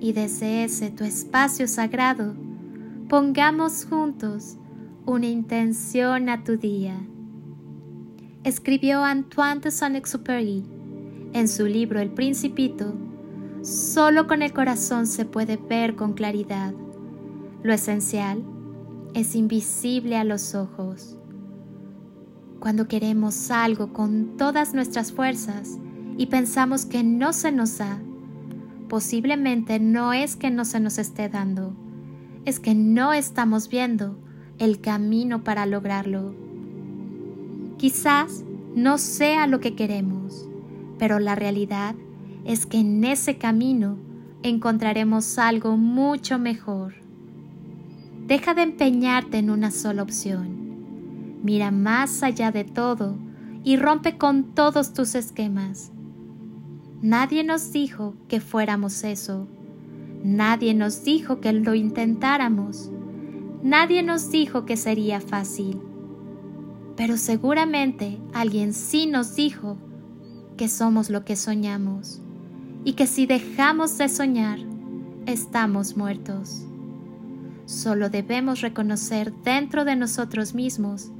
Y desde ese tu espacio sagrado, pongamos juntos una intención a tu día. Escribió Antoine de Saint-Exupéry en su libro El Principito, solo con el corazón se puede ver con claridad. Lo esencial es invisible a los ojos. Cuando queremos algo con todas nuestras fuerzas, y pensamos que no se nos da, posiblemente no es que no se nos esté dando, es que no estamos viendo el camino para lograrlo. Quizás no sea lo que queremos, pero la realidad es que en ese camino encontraremos algo mucho mejor. Deja de empeñarte en una sola opción. Mira más allá de todo y rompe con todos tus esquemas. Nadie nos dijo que fuéramos eso. Nadie nos dijo que lo intentáramos. Nadie nos dijo que sería fácil. Pero seguramente alguien sí nos dijo que somos lo que soñamos y que si dejamos de soñar, estamos muertos. Solo debemos reconocer dentro de nosotros mismos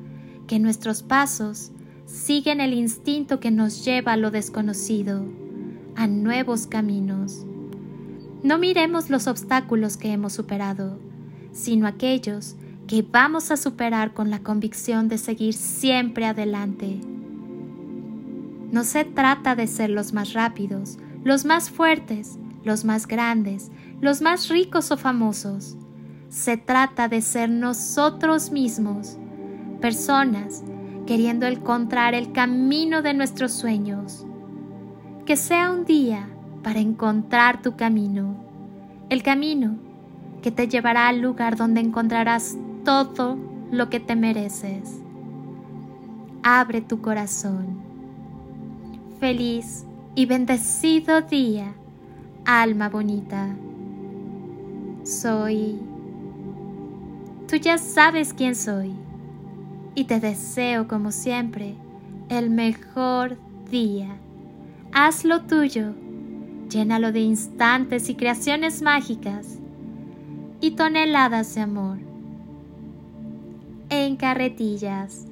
que nuestros pasos siguen el instinto que nos lleva a lo desconocido a nuevos caminos. No miremos los obstáculos que hemos superado, sino aquellos que vamos a superar con la convicción de seguir siempre adelante. No se trata de ser los más rápidos, los más fuertes, los más grandes, los más ricos o famosos. Se trata de ser nosotros mismos, personas queriendo encontrar el camino de nuestros sueños que sea un día para encontrar tu camino, el camino que te llevará al lugar donde encontrarás todo lo que te mereces. Abre tu corazón. Feliz y bendecido día, alma bonita. Soy... Tú ya sabes quién soy y te deseo como siempre el mejor día haz lo tuyo, llénalo de instantes y creaciones mágicas y toneladas de amor. En carretillas.